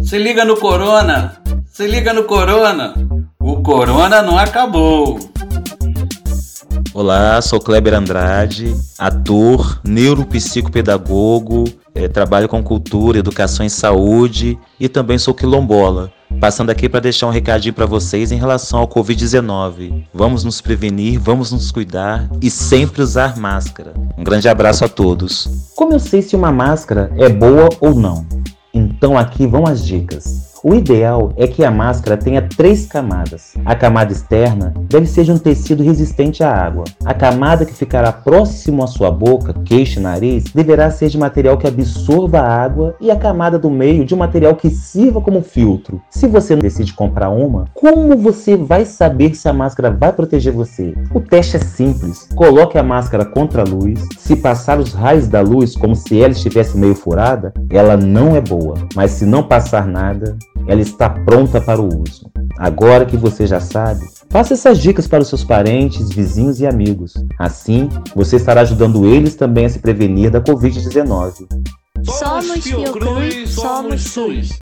Se liga no Corona! Se liga no Corona! O Corona não acabou! Olá, sou Kleber Andrade, ator, neuropsicopedagogo, é, trabalho com cultura, educação e saúde e também sou quilombola. Passando aqui para deixar um recadinho para vocês em relação ao Covid-19. Vamos nos prevenir, vamos nos cuidar e sempre usar máscara. Um grande abraço a todos. Como eu sei se uma máscara é boa ou não? Então aqui vão as dicas. O ideal é que a máscara tenha três camadas. A camada externa deve ser de um tecido resistente à água. A camada que ficará próximo à sua boca, queixo e nariz, deverá ser de material que absorva a água e a camada do meio de um material que sirva como filtro. Se você decide comprar uma, como você vai saber se a máscara vai proteger você? O teste é simples. Coloque a máscara contra a luz. Se passar os raios da luz como se ela estivesse meio furada, ela não é boa. Mas se não passar nada, ela está pronta para o uso. Agora que você já sabe, passe essas dicas para os seus parentes, vizinhos e amigos. Assim, você estará ajudando eles também a se prevenir da Covid-19. Somos Fiocruz, somos SUS.